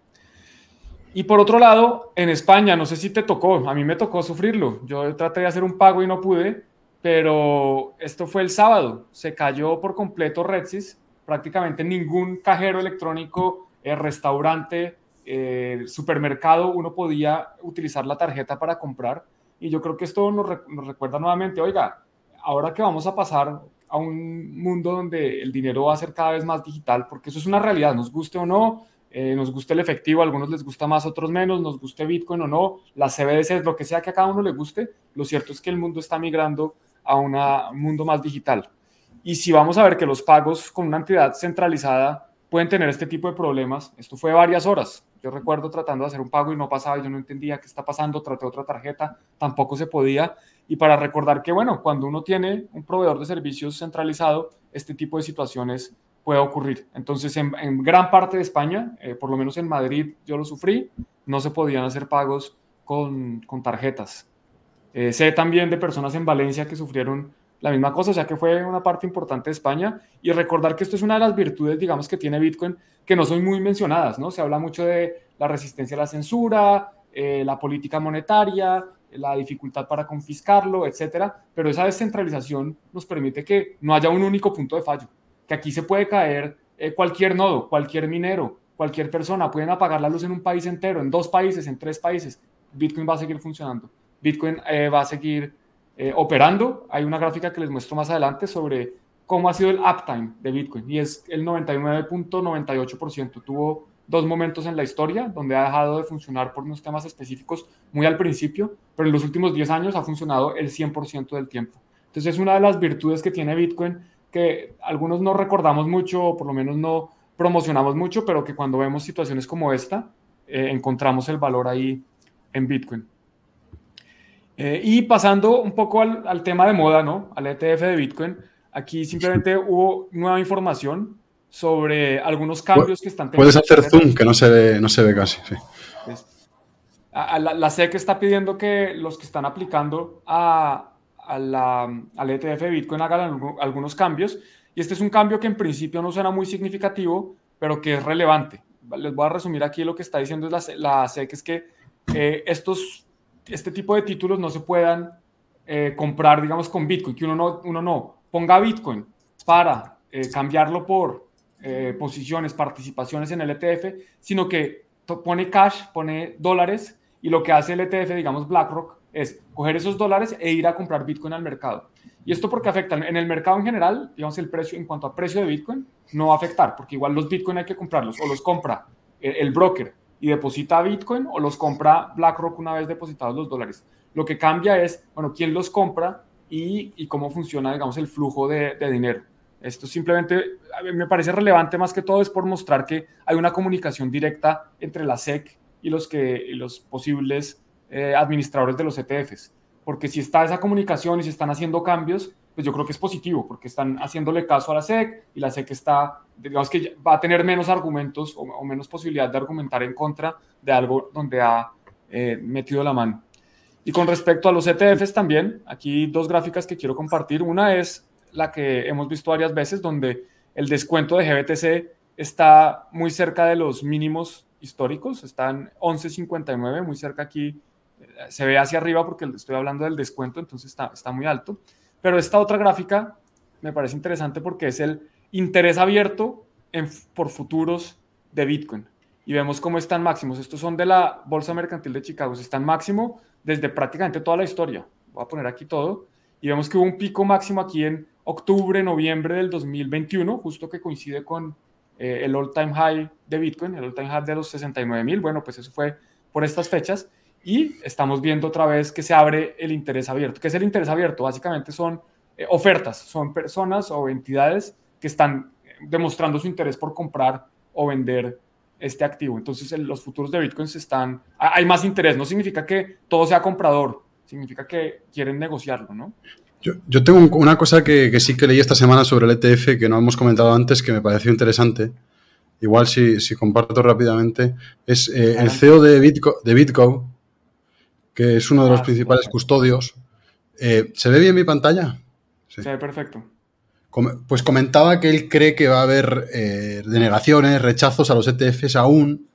Y por otro lado, en España, no sé si te tocó, a mí me tocó sufrirlo. Yo traté de hacer un pago y no pude, pero esto fue el sábado. Se cayó por completo Redsys. Prácticamente ningún cajero electrónico, eh, restaurante, eh, supermercado, uno podía utilizar la tarjeta para comprar. Y yo creo que esto nos, re recuerda nuevamente, oiga, ahora que vamos a pasar a un mundo donde el dinero va a ser cada vez más digital, porque eso es una realidad, nos guste o no, eh, nos gusta el efectivo, a algunos les gusta más, otros menos, nos guste Bitcoin o no, las CBDC, lo que sea que a cada uno le guste, lo cierto es que el mundo está migrando a un mundo más digital. Y si vamos a ver que los pagos con una entidad centralizada pueden tener este tipo de problemas, esto fue varias horas. Yo recuerdo tratando de hacer un pago y no pasaba, yo no entendía qué está pasando, traté otra tarjeta, tampoco se podía. Y para recordar que, bueno, cuando uno tiene un proveedor de servicios centralizado, este tipo de situaciones puede ocurrir. Entonces, en, gran parte de España, eh, por lo menos en Madrid, yo lo sufrí, no se podían hacer pagos con, con tarjetas. Eh, sé también de personas en Valencia que sufrieron la misma cosa, o sea que fue una parte importante de España. Y recordar que esto es una de las virtudes, digamos, que tiene Bitcoin, que no son muy mencionadas, ¿no? Se habla mucho de la resistencia a la censura, eh, la política monetaria, la dificultad para confiscarlo, etcétera, pero esa descentralización nos permite que no haya un único punto de fallo que aquí se puede caer eh, cualquier nodo, cualquier minero, cualquier persona, pueden apagar la luz en un país entero, en dos países, en tres países. Bitcoin va a seguir funcionando. Bitcoin eh, va a seguir eh, operando. Hay una gráfica que les muestro más adelante sobre cómo ha sido el uptime de Bitcoin y es el 99.98%. Tuvo dos momentos en la historia donde ha dejado de funcionar por unos temas específicos muy al principio, pero en los últimos 10 años ha funcionado el 100% del tiempo. Entonces es una de las virtudes que tiene Bitcoin que algunos no recordamos mucho, o por lo menos no promocionamos mucho, pero que cuando vemos situaciones como esta, eh, encontramos el valor ahí en Bitcoin. Eh, y pasando un poco al, al, tema de moda, ¿no? Al ETF de Bitcoin, aquí simplemente hubo nueva información sobre algunos cambios que están teniendo. Puedes hacer zoom, que no se ve, no se ve casi. Sí. la, SEC está pidiendo que los que están aplicando a, al ETF de Bitcoin hagan algunos cambios. Y este es un cambio que en principio no suena muy significativo, pero que es relevante. Les voy a resumir aquí lo que está diciendo la, la SEC, es que eh, estos, este tipo de títulos no se puedan eh, comprar, digamos, con Bitcoin, que uno no, uno no ponga Bitcoin para eh, cambiarlo por posiciones, participaciones en el ETF, sino que pone cash, pone dólares y lo que hace el ETF, digamos BlackRock, es coger esos dólares e ir a comprar Bitcoin al mercado. ¿Y esto porque afecta? En el mercado en general, digamos, el precio, en cuanto a precio de Bitcoin, no va a afectar, porque igual los Bitcoin hay que comprarlos, o los compra el, broker y deposita Bitcoin, o los compra BlackRock una vez depositados los dólares. Lo que cambia es, bueno, quién los compra y, y cómo funciona, digamos, el flujo de, de dinero. Esto simplemente me parece relevante más que todo es por mostrar que hay una comunicación directa entre la SEC y los, que, los posibles eh, administradores de los ETFs. Porque si está esa comunicación y se están haciendo cambios, pues yo creo que es positivo, porque están haciéndole caso a la SEC y la SEC está, digamos que va a tener menos argumentos o, menos posibilidad de argumentar en contra de algo donde ha eh, metido la mano. Y con respecto a los ETFs también, aquí dos gráficas que quiero compartir. Una es la que hemos visto varias veces, donde el descuento de GBTC está muy cerca de los mínimos históricos, están 11.59, muy cerca aquí, eh, se ve hacia arriba porque estoy hablando del descuento, entonces está, está muy alto. Pero esta otra gráfica me parece interesante porque es el interés abierto por futuros de Bitcoin. Y vemos cómo están máximos. Estos son de la Bolsa Mercantil de Chicago. Están máximo desde prácticamente toda la historia. Voy a poner aquí todo. Y vemos que hubo un pico máximo aquí en octubre, noviembre del 2021, justo que coincide con eh, el all-time high de Bitcoin, el all-time high de los 69 mil. Bueno, pues eso fue por estas fechas. Y estamos viendo otra vez que se abre el interés abierto. ¿Qué es el interés abierto? Básicamente son eh, ofertas, son personas o entidades que están demostrando su interés por comprar o vender este activo. Entonces, los futuros de Bitcoin se están, hay más interés. No significa que todo sea comprador, significa que quieren negociarlo, ¿no? Yo, tengo una cosa que, sí que leí esta semana sobre el ETF que no hemos comentado antes que me pareció interesante. Igual si, comparto rápidamente. Es eh, el CEO de Bitco, de Bitco, que es uno de los ah, principales custodios. Eh, ¿Se ve bien mi pantalla? Sí. Se ve perfecto. Pues comentaba que él cree que va a haber eh, denegaciones, rechazos a los ETFs aún.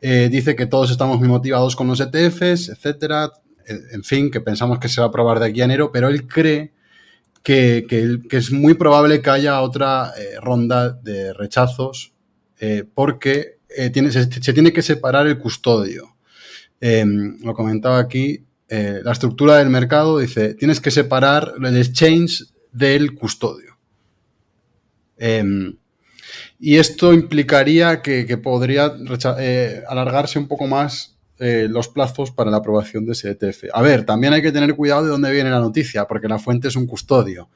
dice que todos estamos muy motivados con los ETFs, etcétera en fin, que pensamos que se va a aprobar de aquí a enero, pero él cree que, es muy probable que haya otra eh, ronda de rechazos eh, porque eh, tiene, se, tiene que separar el custodio. Em, lo comentaba aquí, la estructura del mercado dice, tienes que separar el exchange del custodio. Em, y esto implicaría que, podría alargarse un poco más eh, los plazos para la aprobación de ese ETF. A ver, también hay que tener cuidado de dónde viene la noticia, porque la fuente es un custodio.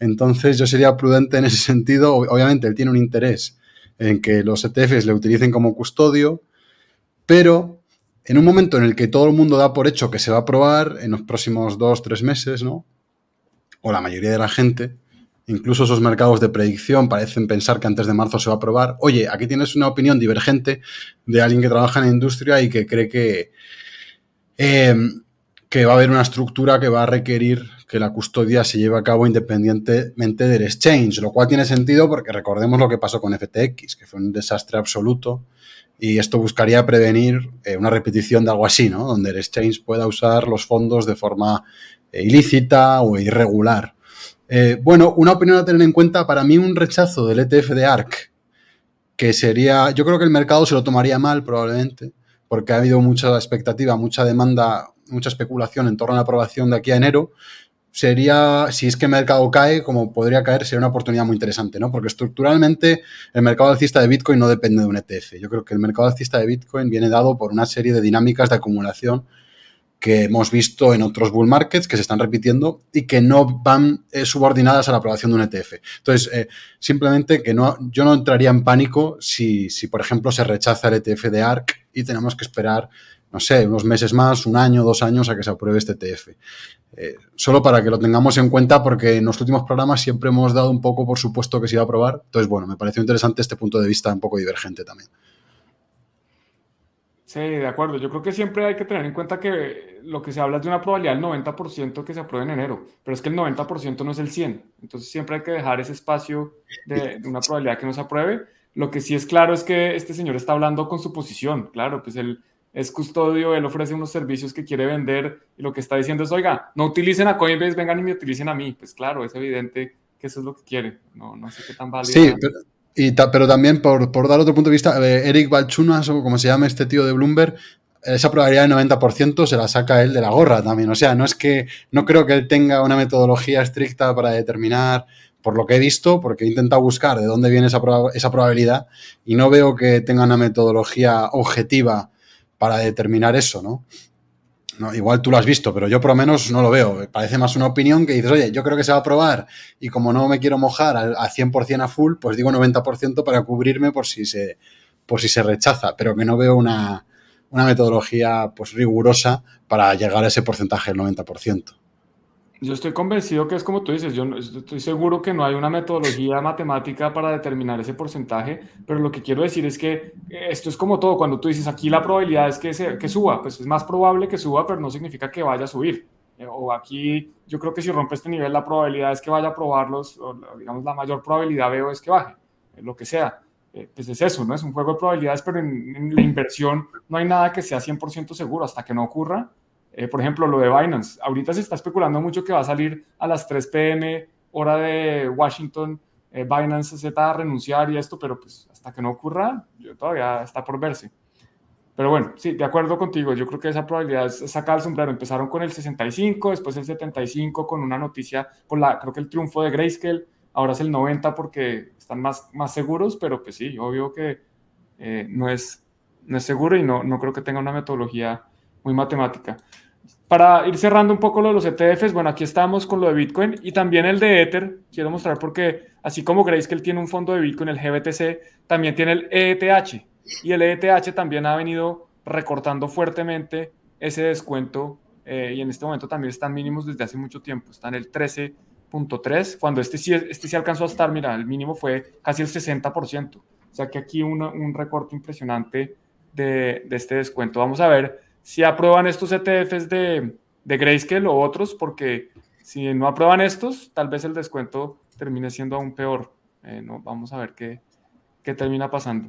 Entonces yo sería prudente en ese sentido. Obviamente él tiene un interés en que los ETFs le utilicen como custodio, pero en un momento en el que todo el mundo da por hecho que se va a aprobar en los próximos dos, tres meses, ¿no? O la mayoría de la gente, Incluso esos mercados de predicción parecen pensar que antes de marzo se va a aprobar. Oye, aquí tienes una opinión divergente de alguien que trabaja en la industria y que cree que, eh, que va a haber una estructura que va a requerir que la custodia se lleve a cabo independientemente del exchange, lo cual tiene sentido porque recordemos lo que pasó con FTX, que fue un desastre absoluto y esto buscaría prevenir eh, una repetición de algo así, ¿no? Donde el exchange pueda usar los fondos de forma eh, ilícita o irregular. Eh, bueno, una opinión a tener en cuenta, para mí un rechazo del ETF de ARC, que sería, yo creo que el mercado se lo tomaría mal probablemente, porque ha habido mucha expectativa, mucha demanda, mucha especulación en torno a la aprobación de aquí a enero, sería, si es que el mercado cae, como podría caer, sería una oportunidad muy interesante, ¿no? Porque estructuralmente el mercado alcista de Bitcoin no depende de un ETF. Yo creo que el mercado alcista de Bitcoin viene dado por una serie de dinámicas de acumulación que hemos visto en otros bull markets que se están repitiendo y que no van eh, subordinadas a la aprobación de un ETF. Entonces, eh, simplemente que no, yo no entraría en pánico si, si, por ejemplo, se rechaza el ETF de ARC y tenemos que esperar, no sé, unos meses más, un año, dos años a que se apruebe este ETF. Eh, solo para que lo tengamos en cuenta porque en los últimos programas siempre hemos dado un poco por supuesto que se iba a aprobar. Entonces, bueno, me pareció interesante este punto de vista un poco divergente también. Sí, de acuerdo. Yo creo que siempre hay que tener en cuenta que lo que se habla es de una probabilidad del 90% que se apruebe en enero, pero es que el 90% no es el 100%. Entonces siempre hay que dejar ese espacio de, una probabilidad que no se apruebe. Lo que sí es claro es que este señor está hablando con su posición. Claro, pues él es custodio, él ofrece unos servicios que quiere vender y lo que está diciendo es, oiga, no utilicen a Coinbase, vengan y me utilicen a mí. Pues claro, es evidente que eso es lo que quiere. No, no sé qué tan válido. Sí, pero pero también por, dar otro punto de vista, eh, Eric Balchunas, o como se llama este tío de Bloomberg, esa probabilidad del 90% se la saca él de la gorra también. O sea, no es que no creo que él tenga una metodología estricta para determinar, por lo que he visto, porque he intentado buscar de dónde viene esa, esa probabilidad y no veo que tenga una metodología objetiva para determinar eso, ¿no? igual tú lo has visto, pero yo por lo menos no lo veo. Parece más una opinión que dices, oye, yo creo que se va a probar y como no me quiero mojar al, 100% a full, pues digo 90% para cubrirme por si se, por si se rechaza, pero que no veo una, una metodología pues rigurosa para llegar a ese porcentaje del 90%. Yo estoy convencido que es como tú dices, yo estoy seguro que no hay una metodología matemática para determinar ese porcentaje, pero lo que quiero decir es que esto es como todo, cuando tú dices aquí la probabilidad es que, se, que suba, pues es más probable que suba, pero no significa que vaya a subir. Eh, o aquí yo creo que si rompe este nivel la probabilidad es que vaya a probarlos, o digamos la mayor probabilidad veo es que baje, eh, lo que sea. Eh, pues es eso, ¿no? Es un juego de probabilidades, pero en la inversión no hay nada que sea 100% seguro hasta que no ocurra eh, por ejemplo, lo de Binance. Ahorita se está especulando mucho que va a salir a las 3 pm, hora de Washington, eh, Binance Z a renunciar y esto, pero pues hasta que no ocurra, yo todavía está por verse. Pero bueno, sí, de acuerdo contigo. Yo creo que esa probabilidad es sacar el sombrero. Empezaron con el 65, después el 75, con una noticia, con la, creo que el triunfo de Grayscale. Ahora es el 90 porque están más, más seguros, pero pues sí, obvio que eh, no, es, no es seguro y no, no creo que tenga una metodología muy matemática. Para ir cerrando un poco lo de los ETFs, bueno, aquí estamos con lo de Bitcoin y también el de Ether. Quiero mostrar porque, así como que él tiene un fondo de Bitcoin, el GBTC, también tiene el ETH. Y el ETH también ha venido recortando fuertemente ese descuento eh, y en este momento también están mínimos desde hace mucho tiempo. Está en el 13.3, cuando este sí, este sí alcanzó a estar, mira, el mínimo fue casi el 60%. O sea que aquí un recorte impresionante de, de este descuento. Vamos a ver si aprueban estos ETFs de, de Grayscale o otros, porque si no aprueban estos, tal vez el descuento termine siendo aún peor. Eh, no, vamos a ver qué, qué termina pasando.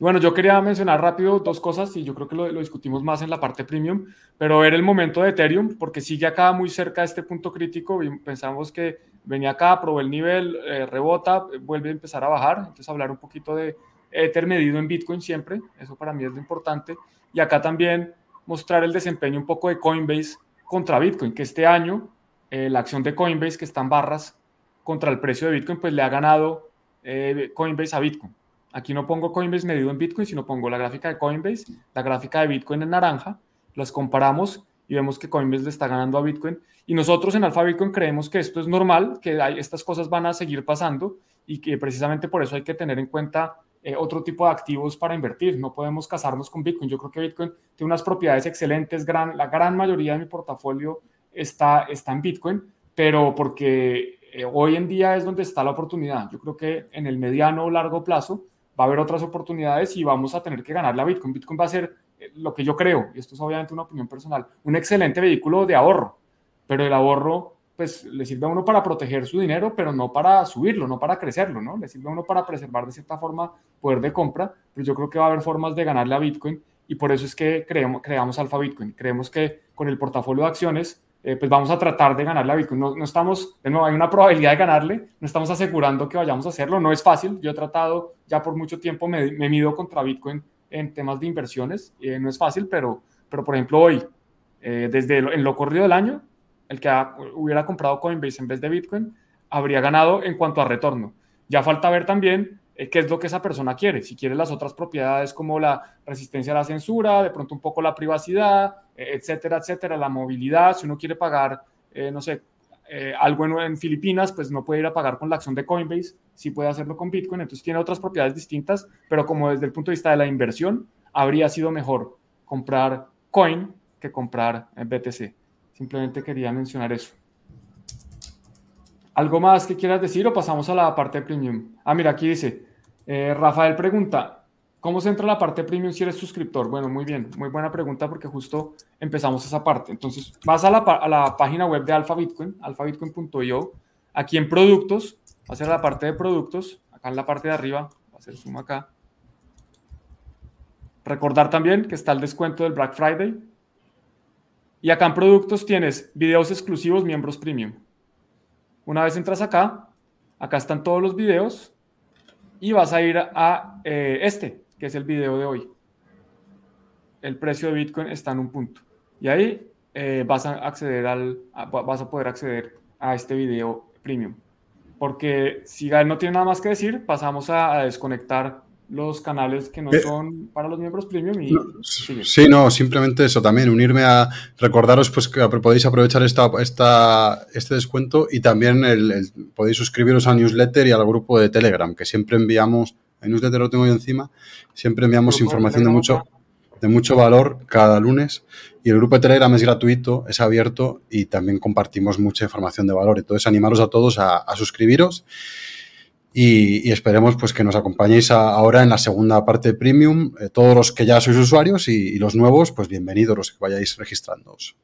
Bueno, yo quería mencionar rápido dos cosas y yo creo que lo, lo, discutimos más en la parte premium, pero ver el momento de Ethereum, porque sigue acá muy cerca de este punto crítico. Y pensamos que venía acá, probó el nivel, eh, rebota, vuelve a empezar a bajar. Entonces, hablar un poquito de Ether medido en Bitcoin siempre, eso para mí es lo importante. Y acá también mostrar el desempeño un poco de Coinbase contra Bitcoin, que este año eh, la acción de Coinbase, que está en barras contra el precio de Bitcoin, pues le ha ganado eh, Coinbase a Bitcoin. Aquí no pongo Coinbase medido en Bitcoin, sino pongo la gráfica de Coinbase, la gráfica de Bitcoin en naranja, las comparamos y vemos que Coinbase le está ganando a Bitcoin. Y nosotros en Alpha Bitcoin creemos que esto es normal, que estas cosas van a seguir pasando y que precisamente por eso hay que tener en cuenta eh, otro tipo de activos para invertir. No podemos casarnos con Bitcoin. Yo creo que Bitcoin tiene unas propiedades excelentes. Gran, la gran mayoría de mi portafolio está, está en Bitcoin, pero porque eh, hoy en día es donde está la oportunidad. Yo creo que en el mediano o largo plazo va a haber otras oportunidades y vamos a tener que ganarle a Bitcoin. Bitcoin va a ser eh, lo que yo creo, y esto es obviamente una opinión personal, un excelente vehículo de ahorro, pero el ahorro pues le sirve a uno para proteger su dinero, pero no para subirlo, no para crecerlo, ¿no? Le sirve a uno para preservar de cierta forma poder de compra, pero yo creo que va a haber formas de ganarle a Bitcoin y por eso es que creemos, creamos Alpha Bitcoin. Creemos que con el portafolio de acciones, eh, pues vamos a tratar de ganarle a Bitcoin. No, no, estamos, de nuevo, hay una probabilidad de ganarle, no estamos asegurando que vayamos a hacerlo, no es fácil. Yo he tratado ya por mucho tiempo, me, me mido contra Bitcoin en temas de inversiones, eh, no es fácil, pero, pero por ejemplo hoy, eh, desde en lo corrido del año, el que hubiera comprado Coinbase en vez de Bitcoin, habría ganado en cuanto a retorno. Ya falta ver también eh, qué es lo que esa persona quiere. Si quiere las otras propiedades como la resistencia a la censura, de pronto un poco la privacidad, eh, etcétera, etcétera, la movilidad. Si uno quiere pagar, eh, no sé, algo en, en, Filipinas, pues no puede ir a pagar con la acción de Coinbase, sí puede hacerlo con Bitcoin. Entonces tiene otras propiedades distintas, pero como desde el punto de vista de la inversión, habría sido mejor comprar Coin que comprar BTC. Simplemente quería mencionar eso. ¿Algo más que quieras decir o pasamos a la parte premium? Ah, mira, aquí dice, eh, Rafael pregunta, ¿Cómo se entra la parte premium si eres suscriptor? Bueno, muy bien, muy buena pregunta porque justo empezamos esa parte. Entonces, vas a la, a la página web de Alpha Bitcoin, alphabitcoin.io. Aquí en productos, va a la parte de productos. Acá en la parte de arriba, va a ser suma acá. Recordar también que está el descuento del Black Friday. Y acá en productos tienes videos exclusivos, miembros premium. Una vez entras acá, acá están todos los videos y vas a ir a eh, este, que es el video de hoy. El precio de Bitcoin está en un punto. Y ahí eh, vas a acceder al, vas a poder acceder a este video premium. Porque si Gael no tiene nada más que decir, pasamos a, desconectar los canales que no eh, son para los miembros premium y sí, no, simplemente eso también, unirme a recordaros pues que podéis aprovechar esta, esta, este descuento y también el, podéis suscribiros al newsletter y al grupo de Telegram, que siempre enviamos el newsletter lo tengo yo encima. Siempre enviamos información de mucho, de mucho valor cada lunes. Y el grupo de Telegram es gratuito, es abierto y también compartimos mucha información de valor. Entonces, animaros a todos a, suscribiros. Y, esperemos pues que nos acompañéis ahora en la segunda parte premium, eh, todos los que ya sois usuarios y, los nuevos, pues bienvenidos los que vayáis registrándoos.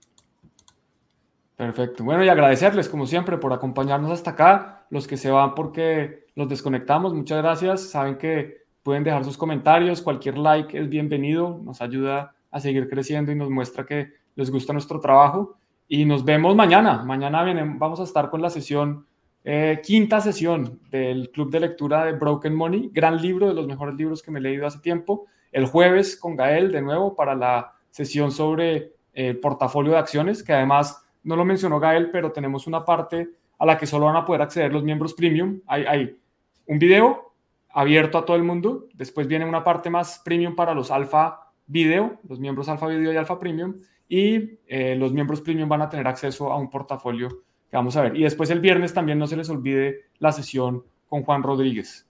Perfecto. Bueno, y agradecerles como siempre por acompañarnos hasta acá, los que se van porque los desconectamos. Muchas gracias. Saben que pueden dejar sus comentarios. Cualquier like es bienvenido. Nos ayuda a seguir creciendo y nos muestra que les gusta nuestro trabajo. Y nos vemos mañana. Mañana vamos a estar con la sesión, eh, quinta sesión del Club de Lectura de Broken Money. Gran libro, de los mejores libros que me he leído hace tiempo. El jueves con Gael de nuevo para la sesión sobre el portafolio de acciones, que además no lo mencionó Gael, pero tenemos una parte a la que solo van a poder acceder los miembros premium. Hay, hay un video abierto a todo el mundo. Después viene una parte más premium para los alfa video, los miembros alfa video y alfa premium. Y eh, los miembros premium van a tener acceso a un portafolio vamos a ver. Y después el viernes también no se les olvide la sesión con Juan Rodríguez.